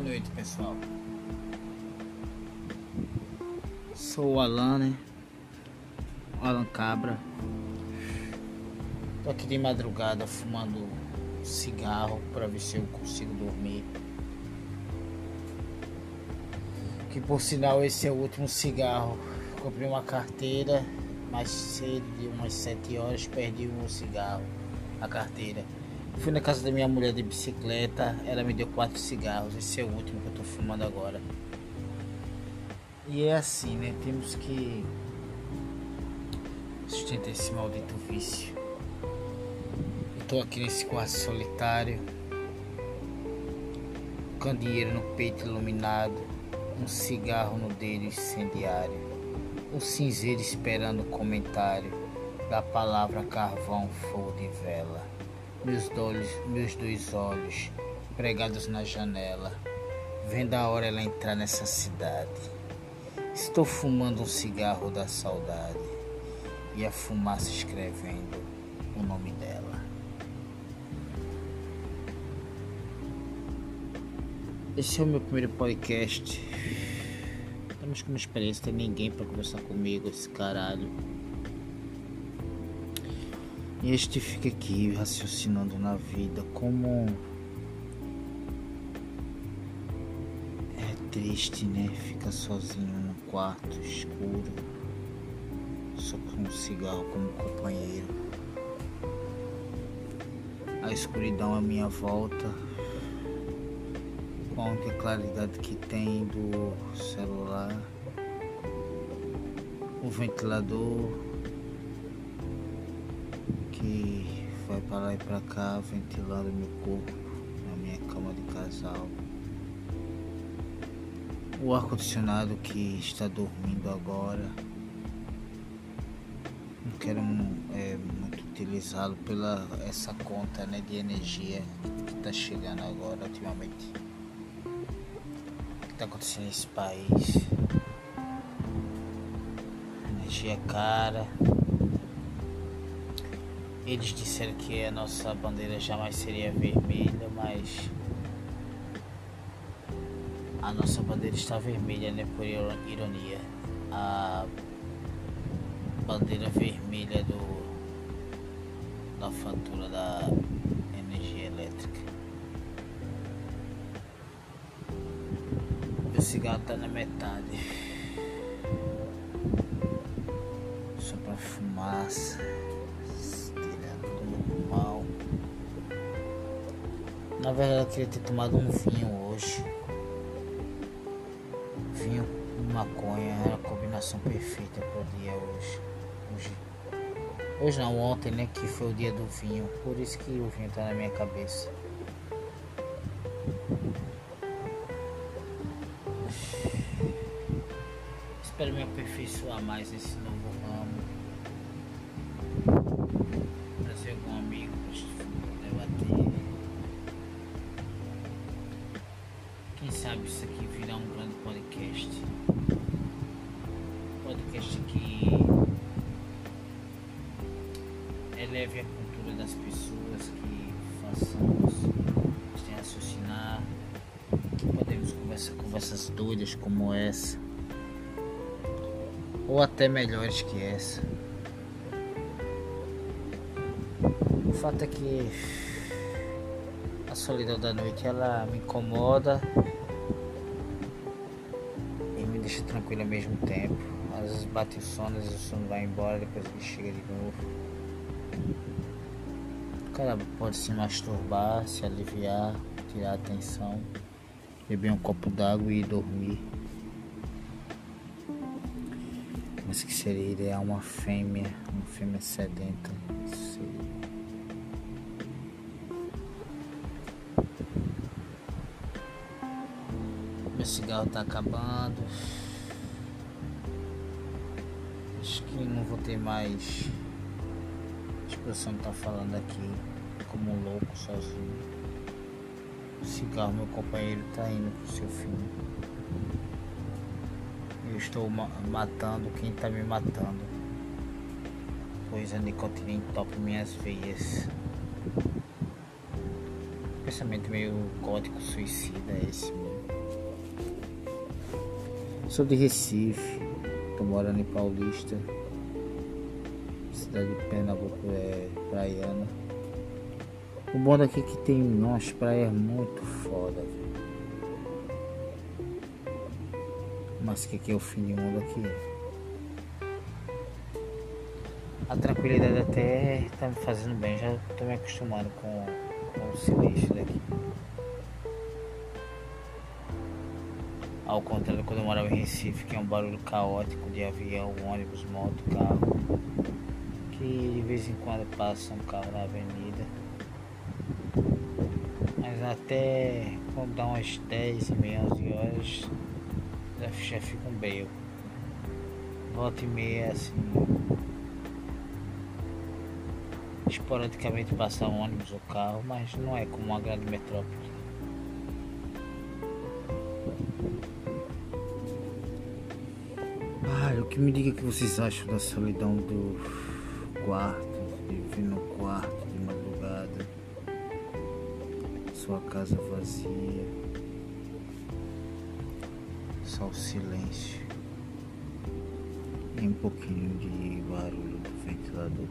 Boa noite, pessoal. Sou o Alan, né? Alan Cabra. Tô aqui de madrugada fumando cigarro para ver se eu consigo dormir. Que por sinal esse é o último cigarro. Comprei uma carteira mais cedo, de umas 7 horas, perdi um cigarro, a carteira. Fui na casa da minha mulher de bicicleta, ela me deu quatro cigarros, esse é o último que eu tô fumando agora. E é assim, né? Temos que sustentar esse maldito vício. Eu tô aqui nesse quarto solitário, candeeiro no peito iluminado, um cigarro no dedo incendiário, um cinzeiro esperando o comentário da palavra carvão, fogo de vela meus, olhos, meus dois olhos pregados na janela, vendo a hora ela entrar nessa cidade. Estou fumando um cigarro da saudade e a fumaça escrevendo o nome dela. Esse é o meu primeiro podcast. Estamos com uma experiência, tem ninguém para conversar comigo, esse caralho. E este fica aqui raciocinando na vida como é triste, né? Ficar sozinho no quarto escuro, só com um cigarro como companheiro. A escuridão à minha volta, com a claridade que tem do celular, o ventilador que vai para lá e para cá ventilando meu corpo na minha cama de casal. O ar-condicionado que está dormindo agora. Não quero é, muito utilizá-lo pela essa conta né, de energia que está chegando agora ultimamente. O que está acontecendo nesse país? Energia cara. Eles disseram que a nossa bandeira jamais seria vermelha, mas a nossa bandeira está vermelha, né? Por ironia. A bandeira vermelha do da fatura da energia elétrica. Meu cigarro tá na metade. Só pra fumaça. Na verdade eu queria ter tomado um vinho hoje. Vinho e maconha era a combinação perfeita para o dia hoje. hoje. Hoje não, ontem né, que foi o dia do vinho. Por isso que o vinho tá na minha cabeça. Espero me aperfeiçoar mais nesse novo ramo. Eleve a cultura das pessoas, que façamos tem raciocinar, podemos conversar conversas doidas como essa. Ou até melhores que essa. O fato é que a solidão da noite ela me incomoda e me deixa tranquilo ao mesmo tempo. Às vezes bate o sono, às vezes o sono vai embora, depois ele chega de novo. O cara pode se masturbar, se aliviar, tirar a atenção, beber um copo d'água e dormir. Mas que seria ideal uma fêmea, uma fêmea sedenta. Meu cigarro tá acabando. Acho que não vou ter mais expressão de tá falando aqui como um louco sozinho. O cigarro, meu companheiro, tá indo pro seu fim. Eu estou matando quem tá me matando. Pois a nicotina entope minhas veias. Pensamento meio gótico suicida esse meu. Sou de Recife, tô morando em Paulista, cidade de Pernambuco é praiana. O bom daqui é que tem umas praias muito foda, Mas que aqui é o fim do mundo aqui. A tranquilidade até tá me fazendo bem, já tô me acostumando com, com o silêncio daqui. Ao contrário quando eu morava em Recife, que é um barulho caótico de avião, ônibus, moto, carro. Que de vez em quando passa um carro na avenida. Mas até quando dá umas 10 e meia, 11 horas, já, fica um beio. Volta e meia assim. Esporadicamente passa ônibus ou carro, mas não é como uma grande metrópole. Ah, o que me diga que vocês acham da solidão do quarto, de viver no quarto de madrugada, sua casa vazia, só o silêncio. E um pouquinho de barulho do ventilador.